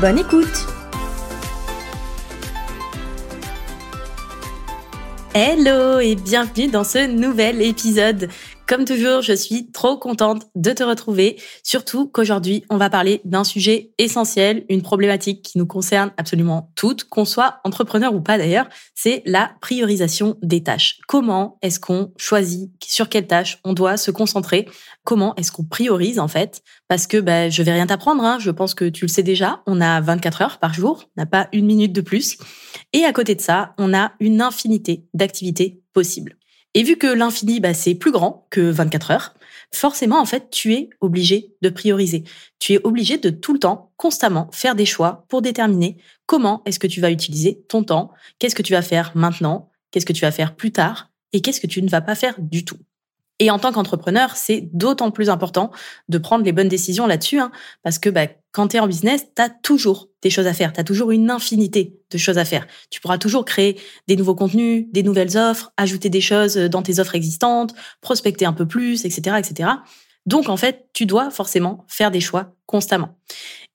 Bonne écoute Hello et bienvenue dans ce nouvel épisode. Comme toujours, je suis trop contente de te retrouver, surtout qu'aujourd'hui, on va parler d'un sujet essentiel, une problématique qui nous concerne absolument toutes, qu'on soit entrepreneur ou pas d'ailleurs, c'est la priorisation des tâches. Comment est-ce qu'on choisit sur quelles tâches on doit se concentrer? Comment est-ce qu'on priorise en fait? Parce que ben, je vais rien t'apprendre, hein, je pense que tu le sais déjà, on a 24 heures par jour, on n'a pas une minute de plus. Et à côté de ça, on a une infinité d'activités possibles. Et vu que l'infini, bah, c'est plus grand que 24 heures, forcément, en fait, tu es obligé de prioriser. Tu es obligé de tout le temps, constamment, faire des choix pour déterminer comment est-ce que tu vas utiliser ton temps, qu'est-ce que tu vas faire maintenant, qu'est-ce que tu vas faire plus tard, et qu'est-ce que tu ne vas pas faire du tout. Et en tant qu'entrepreneur, c'est d'autant plus important de prendre les bonnes décisions là-dessus, hein, parce que bah, quand tu es en business, tu as toujours des choses à faire, tu as toujours une infinité de choses à faire. Tu pourras toujours créer des nouveaux contenus, des nouvelles offres, ajouter des choses dans tes offres existantes, prospecter un peu plus, etc., etc. Donc en fait, tu dois forcément faire des choix constamment.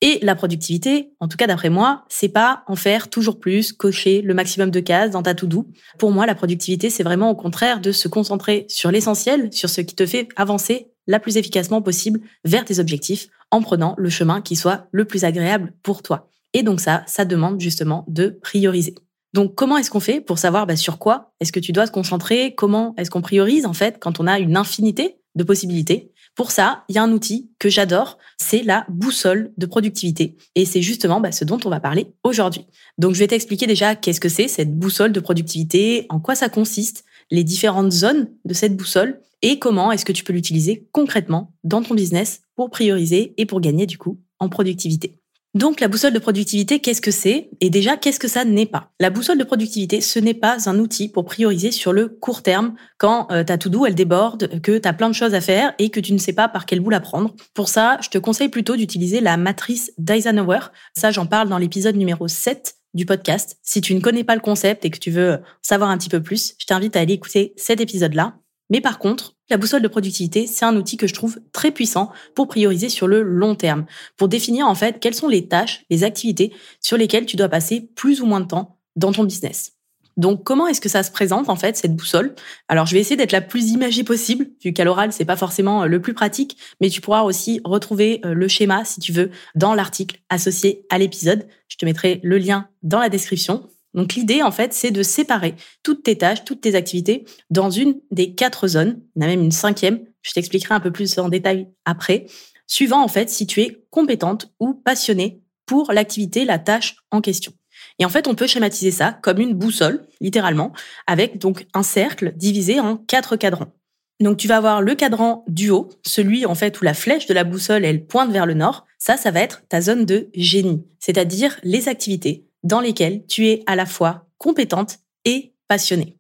Et la productivité, en tout cas d'après moi, c'est pas en faire toujours plus, cocher le maximum de cases dans ta to-do. Pour moi, la productivité, c'est vraiment au contraire de se concentrer sur l'essentiel, sur ce qui te fait avancer la plus efficacement possible vers tes objectifs en prenant le chemin qui soit le plus agréable pour toi. Et donc ça, ça demande justement de prioriser. Donc comment est-ce qu'on fait pour savoir bah, sur quoi est-ce que tu dois te concentrer? Comment est-ce qu'on priorise en fait quand on a une infinité de possibilités Pour ça, il y a un outil que j'adore, c'est la boussole de productivité. Et c'est justement bah, ce dont on va parler aujourd'hui. Donc je vais t'expliquer déjà qu'est-ce que c'est cette boussole de productivité, en quoi ça consiste, les différentes zones de cette boussole et comment est-ce que tu peux l'utiliser concrètement dans ton business pour prioriser et pour gagner du coup en productivité. Donc la boussole de productivité, qu'est-ce que c'est? Et déjà, qu'est-ce que ça n'est pas? La boussole de productivité, ce n'est pas un outil pour prioriser sur le court terme quand euh, ta to-do, elle déborde, que tu as plein de choses à faire et que tu ne sais pas par quel bout la prendre. Pour ça, je te conseille plutôt d'utiliser la matrice d'Eisenhower. Ça, j'en parle dans l'épisode numéro 7 du podcast. Si tu ne connais pas le concept et que tu veux savoir un petit peu plus, je t'invite à aller écouter cet épisode-là. Mais par contre, la boussole de productivité, c'est un outil que je trouve très puissant pour prioriser sur le long terme, pour définir en fait quelles sont les tâches, les activités sur lesquelles tu dois passer plus ou moins de temps dans ton business. Donc, comment est-ce que ça se présente en fait cette boussole? Alors, je vais essayer d'être la plus imagée possible, vu qu'à l'oral c'est pas forcément euh, le plus pratique, mais tu pourras aussi retrouver euh, le schéma si tu veux dans l'article associé à l'épisode. Je te mettrai le lien dans la description. Donc l'idée, en fait, c'est de séparer toutes tes tâches, toutes tes activités dans une des quatre zones. Il a même une cinquième. Je t'expliquerai un peu plus en détail après. Suivant, en fait, si tu es compétente ou passionnée pour l'activité, la tâche en question. Et en fait, on peut schématiser ça comme une boussole, littéralement, avec donc un cercle divisé en quatre cadrans. Donc tu vas avoir le cadran du haut, celui en fait où la flèche de la boussole elle pointe vers le nord. Ça, ça va être ta zone de génie, c'est-à-dire les activités dans lesquelles tu es à la fois compétente et passionnée.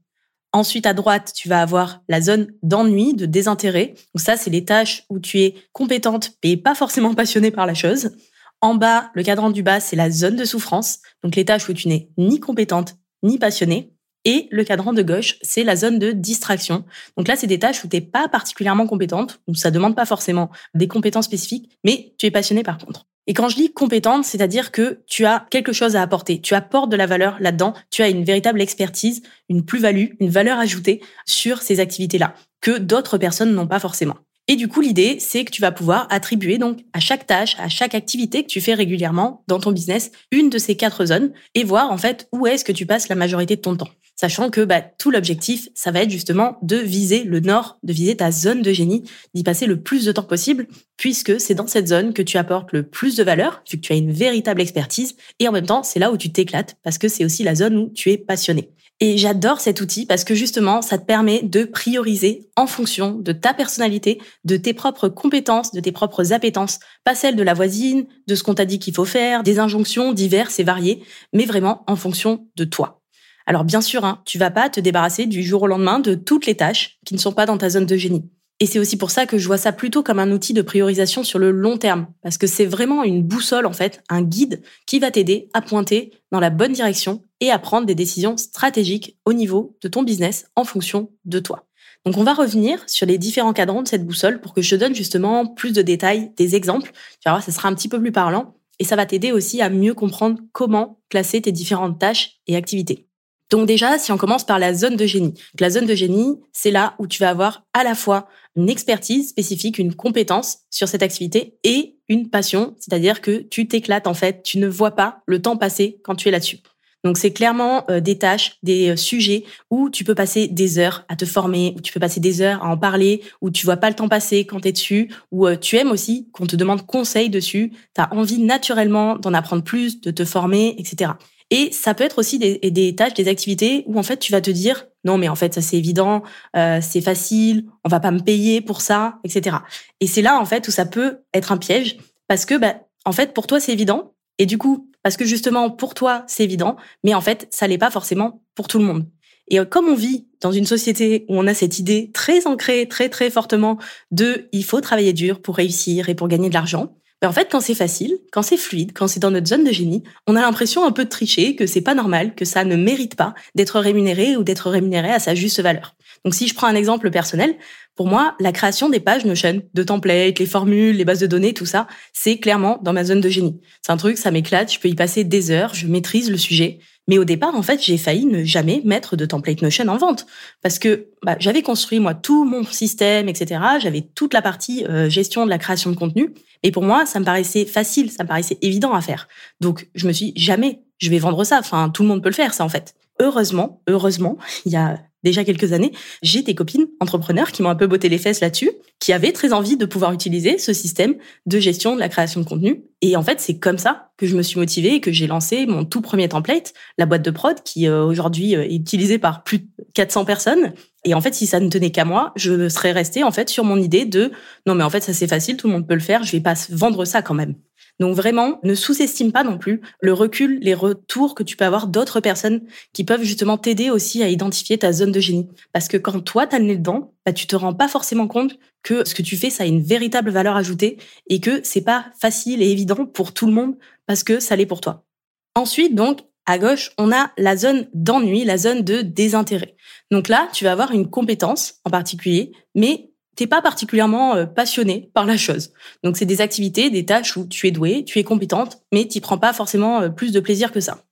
Ensuite, à droite, tu vas avoir la zone d'ennui, de désintérêt. Donc ça, c'est les tâches où tu es compétente mais pas forcément passionnée par la chose. En bas, le cadran du bas, c'est la zone de souffrance. Donc les tâches où tu n'es ni compétente ni passionnée. Et le cadran de gauche, c'est la zone de distraction. Donc là, c'est des tâches où tu n'es pas particulièrement compétente, où ça demande pas forcément des compétences spécifiques, mais tu es passionné par contre. Et quand je dis compétente, c'est-à-dire que tu as quelque chose à apporter, tu apportes de la valeur là-dedans, tu as une véritable expertise, une plus-value, une valeur ajoutée sur ces activités-là que d'autres personnes n'ont pas forcément. Et du coup, l'idée, c'est que tu vas pouvoir attribuer donc à chaque tâche, à chaque activité que tu fais régulièrement dans ton business, une de ces quatre zones et voir en fait où est-ce que tu passes la majorité de ton temps sachant que bah, tout l'objectif, ça va être justement de viser le nord, de viser ta zone de génie, d'y passer le plus de temps possible, puisque c'est dans cette zone que tu apportes le plus de valeur, vu que tu as une véritable expertise, et en même temps, c'est là où tu t'éclates, parce que c'est aussi la zone où tu es passionné. Et j'adore cet outil parce que justement, ça te permet de prioriser en fonction de ta personnalité, de tes propres compétences, de tes propres appétences, pas celles de la voisine, de ce qu'on t'a dit qu'il faut faire, des injonctions diverses et variées, mais vraiment en fonction de toi. Alors bien sûr, hein, tu vas pas te débarrasser du jour au lendemain de toutes les tâches qui ne sont pas dans ta zone de génie. Et c'est aussi pour ça que je vois ça plutôt comme un outil de priorisation sur le long terme, parce que c'est vraiment une boussole en fait, un guide qui va t'aider à pointer dans la bonne direction et à prendre des décisions stratégiques au niveau de ton business en fonction de toi. Donc on va revenir sur les différents cadrans de cette boussole pour que je te donne justement plus de détails, des exemples. Tu vas voir, ça sera un petit peu plus parlant et ça va t'aider aussi à mieux comprendre comment classer tes différentes tâches et activités. Donc déjà, si on commence par la zone de génie. la zone de génie, c'est là où tu vas avoir à la fois une expertise spécifique, une compétence sur cette activité et une passion, c'est-à-dire que tu t'éclates en fait, tu ne vois pas le temps passer quand tu es là-dessus. Donc c'est clairement euh, des tâches, des euh, sujets où tu peux passer des heures à te former, où tu peux passer des heures à en parler, où tu vois pas le temps passer quand tu es dessus, où euh, tu aimes aussi qu'on te demande conseil dessus, tu as envie naturellement d'en apprendre plus, de te former, etc. Et ça peut être aussi des, des, tâches, des activités où en fait tu vas te dire non mais en fait ça c'est évident, euh, c'est facile, on va pas me payer pour ça, etc. Et c'est là en fait où ça peut être un piège parce que bah, en fait pour toi c'est évident et du coup parce que justement pour toi c'est évident, mais en fait ça l'est pas forcément pour tout le monde. Et euh, comme on vit dans une société où on a cette idée très ancrée, très très fortement de il faut travailler dur pour réussir et pour gagner de l'argent, ben, en fait, quand c'est facile, quand c'est fluide, quand c'est dans notre zone de génie, on a l'impression un peu de tricher, que c'est pas normal, que ça ne mérite pas d'être rémunéré ou d'être rémunéré à sa juste valeur. Donc, si je prends un exemple personnel, pour moi, la création des pages Notion, de templates, les formules, les bases de données, tout ça, c'est clairement dans ma zone de génie. C'est un truc, ça m'éclate, je peux y passer des heures, je maîtrise le sujet. Mais au départ, en fait, j'ai failli ne jamais mettre de template Notion en vente parce que bah, j'avais construit moi tout mon système, etc. J'avais toute la partie euh, gestion de la création de contenu et pour moi, ça me paraissait facile, ça me paraissait évident à faire. Donc, je me suis dit, jamais je vais vendre ça. Enfin, tout le monde peut le faire, ça en fait. Heureusement, heureusement, il y a déjà quelques années, j'ai des copines entrepreneurs qui m'ont un peu botté les fesses là-dessus, qui avaient très envie de pouvoir utiliser ce système de gestion de la création de contenu. Et en fait, c'est comme ça que je me suis motivée et que j'ai lancé mon tout premier template, la boîte de prod, qui euh, aujourd'hui euh, est utilisée par plus de 400 personnes. Et en fait, si ça ne tenait qu'à moi, je serais restée en fait sur mon idée de non mais en fait ça c'est facile, tout le monde peut le faire, je vais pas vendre ça quand même. Donc vraiment, ne sous-estime pas non plus le recul, les retours que tu peux avoir d'autres personnes qui peuvent justement t'aider aussi à identifier ta zone de génie. Parce que quand toi, t'as le nez dedans, bah, tu te rends pas forcément compte que ce que tu fais, ça a une véritable valeur ajoutée et que c'est pas facile et évident pour tout le monde parce que ça l'est pour toi. Ensuite, donc, à gauche, on a la zone d'ennui, la zone de désintérêt. Donc là, tu vas avoir une compétence en particulier, mais t'es pas particulièrement euh, passionné par la chose. Donc c'est des activités, des tâches où tu es doué, tu es compétente, mais t'y prends pas forcément euh, plus de plaisir que ça.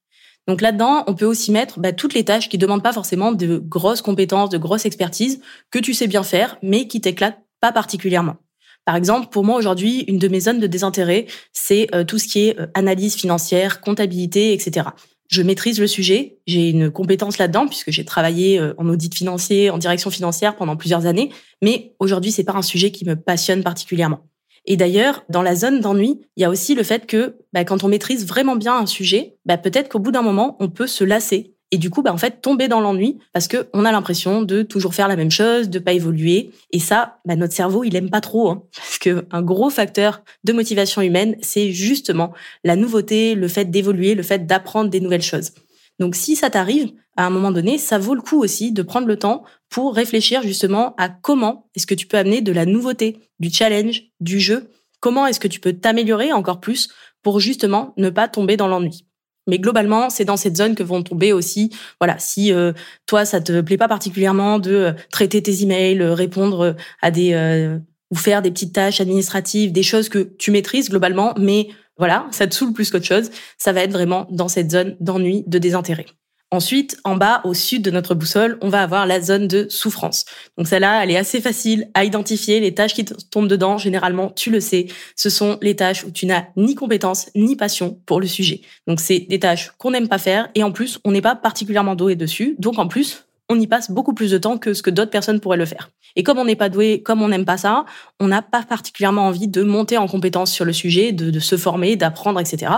Donc là-dedans, on peut aussi mettre bah, toutes les tâches qui demandent pas forcément de grosses compétences, de grosses expertises, que tu sais bien faire, mais qui t'éclatent pas particulièrement. Par exemple, pour moi aujourd'hui, une de mes zones de désintérêt, c'est euh, tout ce qui est analyse financière, comptabilité, etc je maîtrise le sujet, j'ai une compétence là-dedans puisque j'ai travaillé euh, en audit financier, en direction financière pendant plusieurs années, mais aujourd'hui c'est pas un sujet qui me passionne particulièrement. Et d'ailleurs, dans la zone d'ennui, il y a aussi le fait que bah, quand on maîtrise vraiment bien un sujet, bah, peut-être qu'au bout d'un moment, on peut se lasser et du coup, bah, en fait, tomber dans l'ennui parce que on a l'impression de toujours faire la même chose, de pas évoluer. Et ça, bah, notre cerveau, il aime pas trop, hein, parce que un gros facteur de motivation humaine, c'est justement la nouveauté, le fait d'évoluer, le fait d'apprendre des nouvelles choses. Donc, si ça t'arrive, à un moment donné, ça vaut le coup aussi de prendre le temps pour réfléchir justement à comment est-ce que tu peux amener de la nouveauté, du challenge, du jeu. Comment est-ce que tu peux t'améliorer encore plus pour justement ne pas tomber dans l'ennui? Mais globalement, c'est dans cette zone que vont tomber aussi, voilà, si euh, toi ça te plaît pas particulièrement de euh, traiter tes emails, euh, répondre à des ou faire des petites tâches administratives, des choses que tu maîtrises globalement, mais voilà, ça te saoule plus qu'autre chose, ça va être vraiment dans cette zone d'ennui, de désintérêt. Ensuite, en bas, au sud de notre boussole, on va avoir la zone de souffrance. Donc celle-là, elle est assez facile à identifier. Les tâches qui tombent dedans, généralement, tu le sais, ce sont les tâches où tu n'as ni compétence ni passion pour le sujet. Donc c'est des tâches qu'on n'aime pas faire et en plus, on n'est pas particulièrement doué dessus. Donc en plus, on y passe beaucoup plus de temps que ce que d'autres personnes pourraient le faire. Et comme on n'est pas doué, comme on n'aime pas ça, on n'a pas particulièrement envie de monter en compétence sur le sujet, de, de se former, d'apprendre, etc.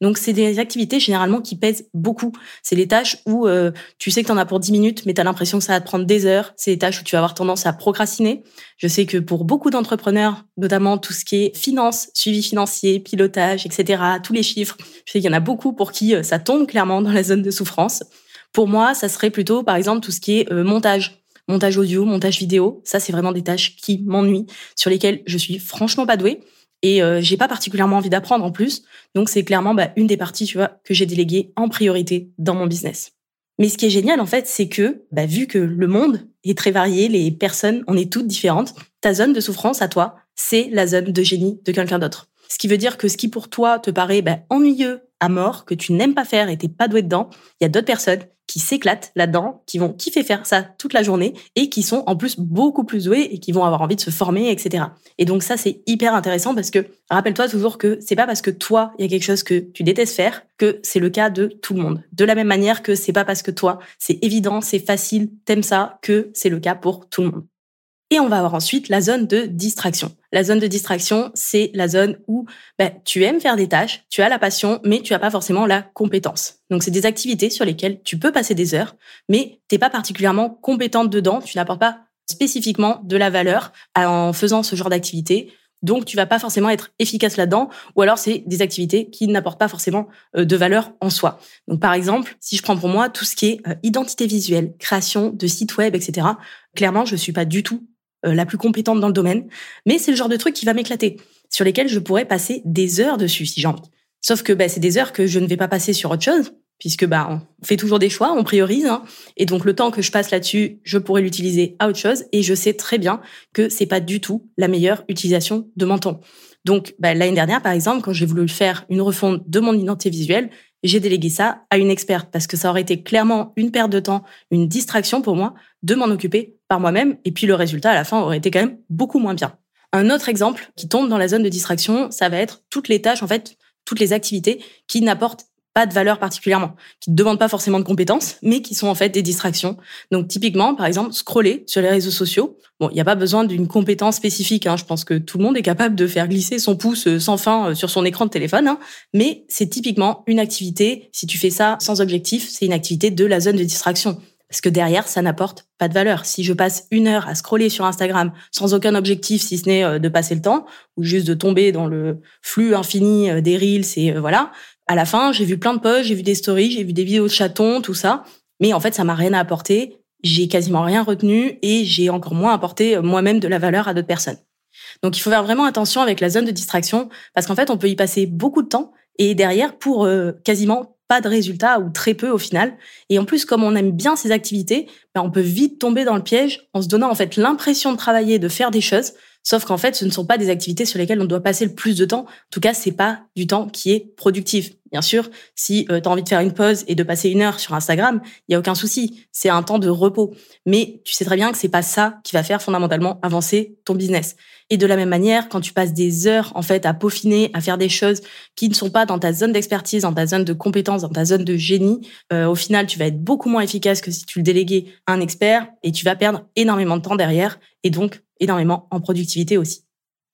Donc, c'est des activités généralement qui pèsent beaucoup. C'est les tâches où euh, tu sais que tu en as pour 10 minutes, mais tu as l'impression que ça va te prendre des heures. C'est les tâches où tu vas avoir tendance à procrastiner. Je sais que pour beaucoup d'entrepreneurs, notamment tout ce qui est finance, suivi financier, pilotage, etc., tous les chiffres, je sais qu'il y en a beaucoup pour qui euh, ça tombe clairement dans la zone de souffrance. Pour moi, ça serait plutôt, par exemple, tout ce qui est euh, montage montage audio, montage vidéo. Ça, c'est vraiment des tâches qui m'ennuient, sur lesquelles je suis franchement pas douée. Et euh, j'ai pas particulièrement envie d'apprendre en plus. Donc c'est clairement bah, une des parties, que j'ai déléguées en priorité dans mon business. Mais ce qui est génial en fait, c'est que bah, vu que le monde est très varié, les personnes, on est toutes différentes. Ta zone de souffrance à toi, c'est la zone de génie de quelqu'un d'autre. Ce qui veut dire que ce qui pour toi te paraît bah, ennuyeux à mort, que tu n'aimes pas faire et t'es pas doué dedans, il y a d'autres personnes qui s'éclatent là-dedans, qui vont kiffer faire ça toute la journée et qui sont en plus beaucoup plus doués et qui vont avoir envie de se former, etc. Et donc ça, c'est hyper intéressant parce que rappelle-toi toujours que c'est pas parce que toi, il y a quelque chose que tu détestes faire que c'est le cas de tout le monde. De la même manière que c'est pas parce que toi, c'est évident, c'est facile, t'aimes ça, que c'est le cas pour tout le monde. Et on va avoir ensuite la zone de distraction. La zone de distraction, c'est la zone où ben, tu aimes faire des tâches, tu as la passion, mais tu n'as pas forcément la compétence. Donc c'est des activités sur lesquelles tu peux passer des heures, mais t'es pas particulièrement compétente dedans, tu n'apportes pas spécifiquement de la valeur en faisant ce genre d'activité. Donc tu vas pas forcément être efficace là-dedans, ou alors c'est des activités qui n'apportent pas forcément euh, de valeur en soi. Donc par exemple, si je prends pour moi tout ce qui est euh, identité visuelle, création de sites web, etc. Clairement, je suis pas du tout la plus compétente dans le domaine, mais c'est le genre de truc qui va m'éclater, sur lesquels je pourrais passer des heures dessus si j'ai envie. Sauf que bah, c'est des heures que je ne vais pas passer sur autre chose, puisque bah, on fait toujours des choix, on priorise, hein. et donc le temps que je passe là-dessus, je pourrais l'utiliser à autre chose, et je sais très bien que c'est pas du tout la meilleure utilisation de mon temps. Donc bah, l'année dernière, par exemple, quand j'ai voulu faire une refonte de mon identité visuelle, j'ai délégué ça à une experte parce que ça aurait été clairement une perte de temps, une distraction pour moi de m'en occuper par moi-même et puis le résultat à la fin aurait été quand même beaucoup moins bien. Un autre exemple qui tombe dans la zone de distraction, ça va être toutes les tâches en fait, toutes les activités qui n'apportent pas de valeur particulièrement, qui ne demandent pas forcément de compétences, mais qui sont en fait des distractions. Donc typiquement, par exemple, scroller sur les réseaux sociaux. Bon, il n'y a pas besoin d'une compétence spécifique. Hein. Je pense que tout le monde est capable de faire glisser son pouce euh, sans fin euh, sur son écran de téléphone. Hein. Mais c'est typiquement une activité. Si tu fais ça sans objectif, c'est une activité de la zone de distraction. Parce que derrière, ça n'apporte pas de valeur. Si je passe une heure à scroller sur Instagram sans aucun objectif, si ce n'est euh, de passer le temps, ou juste de tomber dans le flux infini des reels, et voilà, à la fin, j'ai vu plein de posts, j'ai vu des stories, j'ai vu des vidéos de chatons, tout ça. Mais en fait, ça m'a rien apporté. J'ai quasiment rien retenu et j'ai encore moins apporté euh, moi-même de la valeur à d'autres personnes. Donc, il faut faire vraiment attention avec la zone de distraction parce qu'en fait, on peut y passer beaucoup de temps et derrière, pour euh, quasiment pas de résultats ou très peu au final. Et en plus, comme on aime bien ces activités, ben, on peut vite tomber dans le piège en se donnant en fait l'impression de travailler, de faire des choses, Sauf qu'en fait, ce ne sont pas des activités sur lesquelles on doit passer le plus de temps. En tout cas, c'est pas du temps qui est productif. Bien sûr, si euh, tu as envie de faire une pause et de passer une heure sur Instagram, il y a aucun souci. C'est un temps de repos. Mais tu sais très bien que c'est pas ça qui va faire fondamentalement avancer ton business. Et de la même manière, quand tu passes des heures en fait à peaufiner, à faire des choses qui ne sont pas dans ta zone d'expertise, dans ta zone de compétence, dans ta zone de génie, euh, au final, tu vas être beaucoup moins efficace que si tu le déléguais à un expert et tu vas perdre énormément de temps derrière et donc énormément en productivité aussi.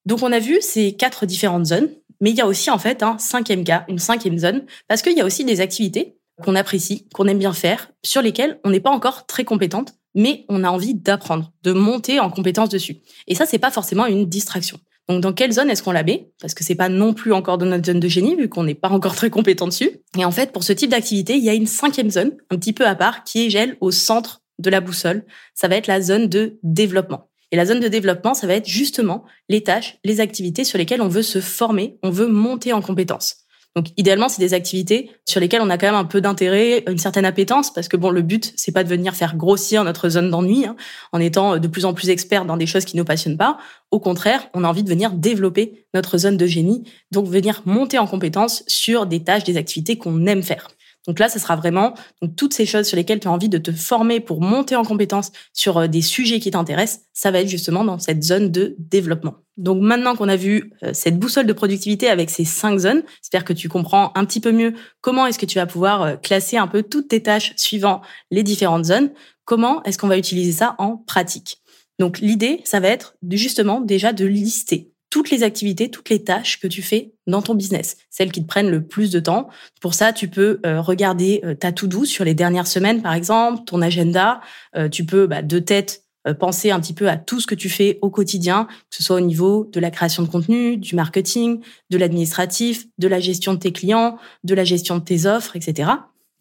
Donc on a vu ces quatre différentes zones, mais il y a aussi en fait un cinquième cas, une cinquième zone, parce qu'il y a aussi des activités qu'on apprécie, qu'on aime bien faire, sur lesquelles on n'est pas encore très compétente, mais on a envie d'apprendre, de monter en compétence dessus. Et ça, c'est pas forcément une distraction. Donc, dans quelle zone est-ce qu'on la met? Parce que c'est pas non plus encore dans notre zone de génie, vu qu'on n'est pas encore très compétent dessus. Et en fait, pour ce type d'activité, il y a une cinquième zone, un petit peu à part, qui est gel au centre de la boussole. Ça va être la zone de développement. Et la zone de développement, ça va être justement les tâches, les activités sur lesquelles on veut se former, on veut monter en compétences. Donc idéalement, c'est des activités sur lesquelles on a quand même un peu d'intérêt, une certaine appétence, parce que bon, le but c'est pas de venir faire grossir notre zone d'ennui hein, en étant de plus en plus expert dans des choses qui nous passionnent pas. Au contraire, on a envie de venir développer notre zone de génie, donc venir monter en compétence sur des tâches, des activités qu'on aime faire. Donc là, ce sera vraiment toutes ces choses sur lesquelles tu as envie de te former pour monter en compétence sur euh, des sujets qui t'intéressent, ça va être justement dans cette zone de développement. Donc maintenant qu'on a vu euh, cette boussole de productivité avec ces cinq zones, j'espère que tu comprends un petit peu mieux comment est-ce que tu vas pouvoir euh, classer un peu toutes tes tâches suivant les différentes zones. Comment est-ce qu'on va utiliser ça en pratique? Donc l'idée, ça va être justement déjà de lister toutes les activités, toutes les tâches que tu fais dans ton business, celles qui te prennent le plus de temps. Pour ça, tu peux euh, regarder euh, ta to-do sur les dernières semaines, par exemple, ton agenda. Euh, tu peux bah, de tête penser un petit peu à tout ce que tu fais au quotidien, que ce soit au niveau de la création de contenu, du marketing, de l'administratif, de la gestion de tes clients, de la gestion de tes offres, etc.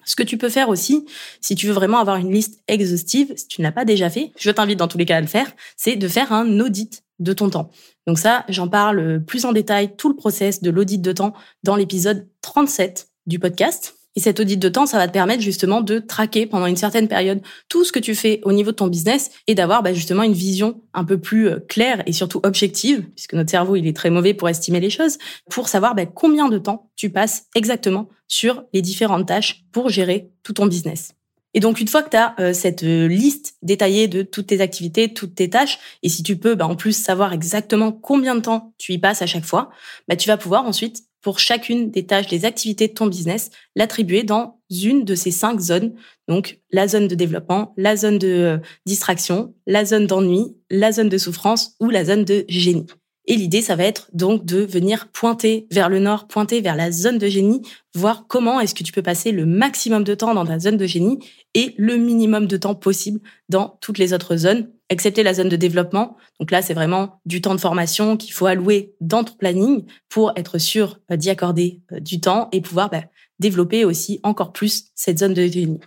Ce que tu peux faire aussi, si tu veux vraiment avoir une liste exhaustive, si tu ne l'as pas déjà fait, je t'invite dans tous les cas à le faire, c'est de faire un audit de ton temps. Donc ça, j'en parle plus en détail, tout le process de l'audit de temps dans l'épisode 37 du podcast. Et cet audit de temps, ça va te permettre justement de traquer pendant une certaine période tout ce que tu fais au niveau de ton business et d'avoir bah, justement une vision un peu plus euh, claire et surtout objective, puisque notre cerveau il est très mauvais pour estimer les choses, pour savoir bah, combien de temps tu passes exactement sur les différentes tâches pour gérer tout ton business. Et donc, une fois que tu as euh, cette euh, liste détaillée de toutes tes activités, toutes tes tâches, et si tu peux bah, en plus savoir exactement combien de temps tu y passes à chaque fois, bah, tu vas pouvoir ensuite, pour chacune des tâches, des activités de ton business, l'attribuer dans une de ces cinq zones. Donc, la zone de développement, la zone de euh, distraction, la zone d'ennui, la zone de souffrance ou la zone de génie. Et l'idée, ça va être donc de venir pointer vers le nord, pointer vers la zone de génie, voir comment est-ce que tu peux passer le maximum de temps dans ta zone de génie et le minimum de temps possible dans toutes les autres zones, excepté la zone de développement. Donc là, c'est vraiment du temps de formation qu'il faut allouer dans ton planning pour être sûr euh, d'y accorder euh, du temps et pouvoir bah, développer aussi encore plus cette zone de génie.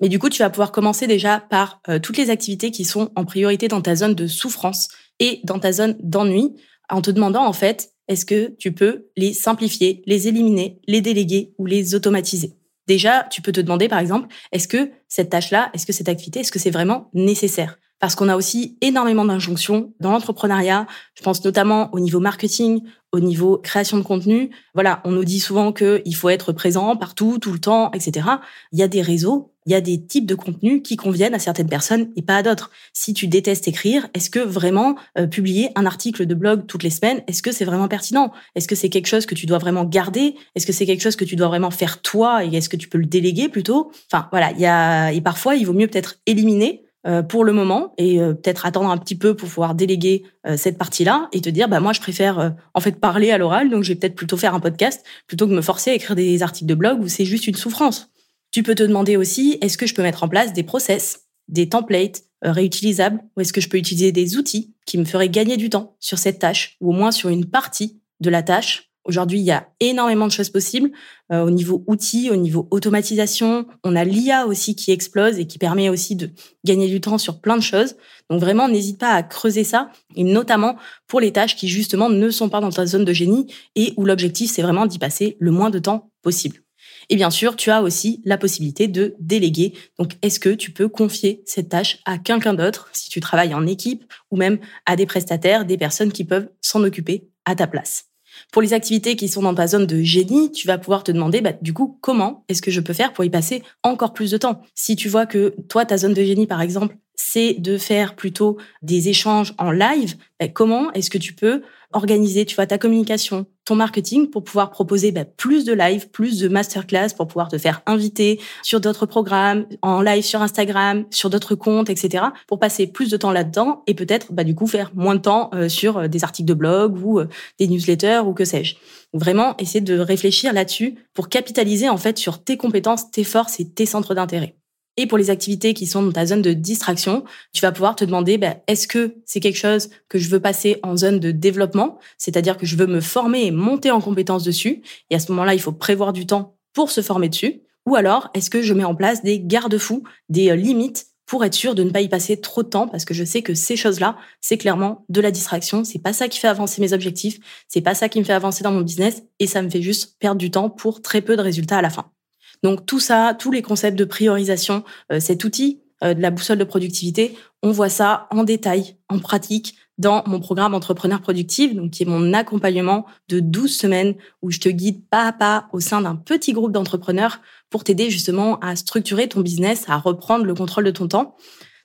Mais du coup, tu vas pouvoir commencer déjà par euh, toutes les activités qui sont en priorité dans ta zone de souffrance et dans ta zone d'ennui en te demandant en fait, est-ce que tu peux les simplifier, les éliminer, les déléguer ou les automatiser? Déjà, tu peux te demander par exemple, est-ce que cette tâche-là, est-ce que cette activité, est-ce que c'est vraiment nécessaire? Parce qu'on a aussi énormément d'injonctions dans l'entrepreneuriat. Je pense notamment au niveau marketing, au niveau création de contenu. Voilà, on nous dit souvent qu'il faut être présent partout, tout le temps, etc. Il y a des réseaux, il y a des types de contenus qui conviennent à certaines personnes et pas à d'autres. Si tu détestes écrire, est-ce que vraiment euh, publier un article de blog toutes les semaines, est-ce que c'est vraiment pertinent? Est-ce que c'est quelque chose que tu dois vraiment garder? Est-ce que c'est quelque chose que tu dois vraiment faire toi et est-ce que tu peux le déléguer plutôt? Enfin voilà, il y a et parfois il vaut mieux peut-être éliminer pour le moment et euh, peut-être attendre un petit peu pour pouvoir déléguer euh, cette partie-là et te dire bah moi je préfère en fait parler à l'oral donc je vais peut-être plutôt faire un podcast plutôt que me forcer à écrire des articles de blog où c'est juste une souffrance. Tu peux te demander aussi est-ce que je peux mettre en place des process, des templates réutilisables ou est-ce que je peux utiliser des outils qui me feraient gagner du temps sur cette tâche ou au moins sur une partie de la tâche Aujourd'hui, il y a énormément de choses possibles euh, au niveau outils, au niveau automatisation. On a l'IA aussi qui explose et qui permet aussi de gagner du temps sur plein de choses. Donc vraiment, n'hésite pas à creuser ça, et notamment pour les tâches qui justement ne sont pas dans ta zone de génie et où l'objectif c'est vraiment d'y passer le moins de temps possible. Et bien sûr, tu as aussi la possibilité de déléguer. Donc, est-ce que tu peux confier cette tâche à quelqu'un d'autre si tu travailles en équipe ou même à des prestataires, des personnes qui peuvent s'en occuper à ta place? Pour les activités qui sont dans ta zone de génie, tu vas pouvoir te demander, bah, du coup, comment est-ce que je peux faire pour y passer encore plus de temps? Si tu vois que toi, ta zone de génie, par exemple, c'est de faire plutôt des échanges en live, bah, comment est-ce que tu peux organiser, tu vois, ta communication, ton marketing pour pouvoir proposer bah, plus de live, plus de masterclass pour pouvoir te faire inviter sur d'autres programmes, en live sur Instagram, sur d'autres comptes, etc. pour passer plus de temps là-dedans et peut-être, bah, du coup, faire moins de temps euh, sur euh, des articles de blog ou euh, des newsletters ou que sais-je. Vraiment, essayer de réfléchir là-dessus pour capitaliser en fait sur tes compétences, tes forces et tes centres d'intérêt. Et pour les activités qui sont dans ta zone de distraction, tu vas pouvoir te demander, ben, est-ce que c'est quelque chose que je veux passer en zone de développement, c'est-à-dire que je veux me former et monter en compétences dessus, et à ce moment-là, il faut prévoir du temps pour se former dessus, ou alors est-ce que je mets en place des garde-fous, des euh, limites pour être sûr de ne pas y passer trop de temps? Parce que je sais que ces choses-là, c'est clairement de la distraction. C'est pas ça qui fait avancer mes objectifs. C'est pas ça qui me fait avancer dans mon business et ça me fait juste perdre du temps pour très peu de résultats à la fin. Donc tout ça, tous les concepts de priorisation, euh, cet outil euh, de la boussole de productivité, on voit ça en détail, en pratique, dans mon programme Entrepreneur Productive, donc qui est mon accompagnement de 12 semaines où je te guide pas à pas au sein d'un petit groupe d'entrepreneurs pour t'aider justement à structurer ton business, à reprendre le contrôle de ton temps.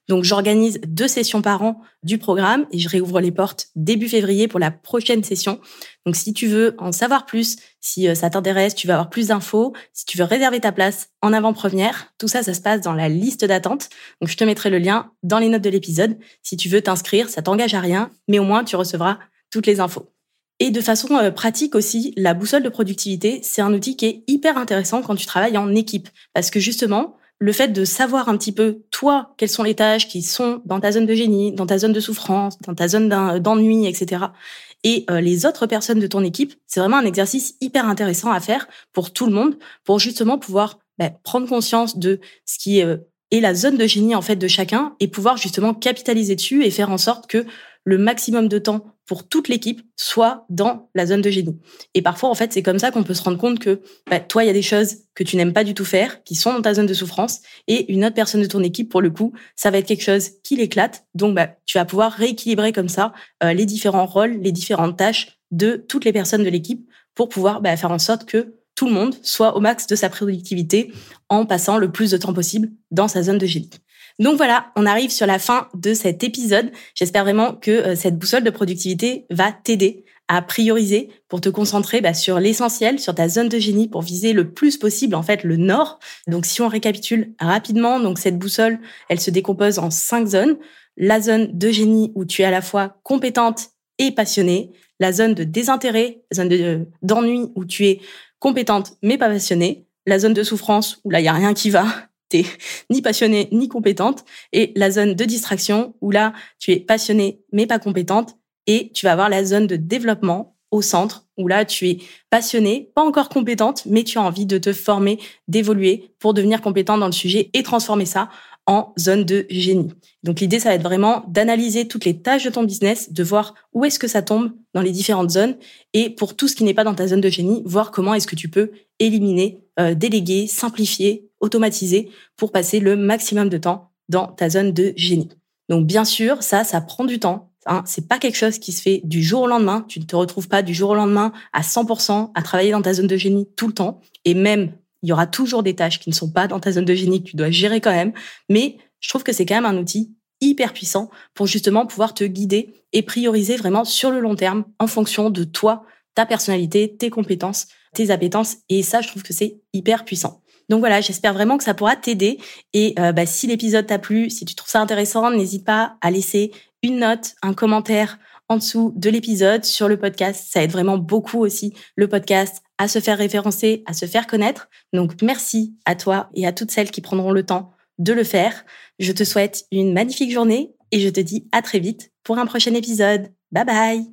Donc j'organise deux sessions par an du programme et je réouvre les portes début février pour la prochaine session. Donc si tu veux en savoir plus, si euh, ça t'intéresse, tu veux avoir plus d'infos, si tu veux réserver ta place en avant-première, tout ça, ça se passe dans la liste d'attente. Donc je te mettrai le lien dans les notes de l'épisode. Si tu veux t'inscrire, ça t'engage à rien, mais au moins tu recevras toutes les infos. Et de façon euh, pratique aussi, la boussole de productivité, c'est un outil qui est hyper intéressant quand tu travailles en équipe. Parce que justement, le fait de savoir un petit peu, toi, quelles sont les tâches qui sont dans ta zone de génie, dans ta zone de souffrance, dans ta zone d'ennui, etc. Et euh, les autres personnes de ton équipe, c'est vraiment un exercice hyper intéressant à faire pour tout le monde, pour justement pouvoir bah, prendre conscience de ce qui est, euh, est la zone de génie en fait de chacun et pouvoir justement capitaliser dessus et faire en sorte que le maximum de temps pour toute l'équipe soit dans la zone de génie. Et parfois, en fait, c'est comme ça qu'on peut se rendre compte que bah, toi, il y a des choses que tu n'aimes pas du tout faire, qui sont dans ta zone de souffrance, et une autre personne de ton équipe, pour le coup, ça va être quelque chose qui l'éclate. Donc, bah, tu vas pouvoir rééquilibrer comme ça euh, les différents rôles, les différentes tâches de toutes les personnes de l'équipe pour pouvoir bah, faire en sorte que tout le monde soit au max de sa productivité en passant le plus de temps possible dans sa zone de génie. Donc voilà, on arrive sur la fin de cet épisode. J'espère vraiment que euh, cette boussole de productivité va t'aider à prioriser pour te concentrer bah, sur l'essentiel, sur ta zone de génie pour viser le plus possible en fait le nord. Donc si on récapitule rapidement, donc cette boussole, elle se décompose en cinq zones. La zone de génie où tu es à la fois compétente et passionnée, la zone de désintérêt, zone euh, d'ennui où tu es compétente mais pas passionnée, la zone de souffrance où là il y a rien qui va ni passionnée ni compétente, et la zone de distraction où là, tu es passionnée mais pas compétente, et tu vas avoir la zone de développement au centre où là, tu es passionnée, pas encore compétente, mais tu as envie de te former, d'évoluer pour devenir compétente dans le sujet et transformer ça en zone de génie. Donc l'idée, ça va être vraiment d'analyser toutes les tâches de ton business, de voir où est-ce que ça tombe dans les différentes zones. Et pour tout ce qui n'est pas dans ta zone de génie, voir comment est-ce que tu peux éliminer, euh, déléguer, simplifier, automatiser pour passer le maximum de temps dans ta zone de génie. Donc bien sûr, ça, ça prend du temps. Hein. C'est pas quelque chose qui se fait du jour au lendemain. Tu ne te retrouves pas du jour au lendemain à 100% à travailler dans ta zone de génie tout le temps. Et même il y aura toujours des tâches qui ne sont pas dans ta zone de génie que tu dois gérer quand même. Mais je trouve que c'est quand même un outil hyper puissant pour justement pouvoir te guider et prioriser vraiment sur le long terme en fonction de toi, ta personnalité, tes compétences, tes appétences. Et ça, je trouve que c'est hyper puissant. Donc voilà, j'espère vraiment que ça pourra t'aider. Et euh, bah, si l'épisode t'a plu, si tu trouves ça intéressant, n'hésite pas à laisser une note, un commentaire en dessous de l'épisode sur le podcast. Ça aide vraiment beaucoup aussi le podcast à se faire référencer, à se faire connaître. Donc merci à toi et à toutes celles qui prendront le temps de le faire. Je te souhaite une magnifique journée et je te dis à très vite pour un prochain épisode. Bye bye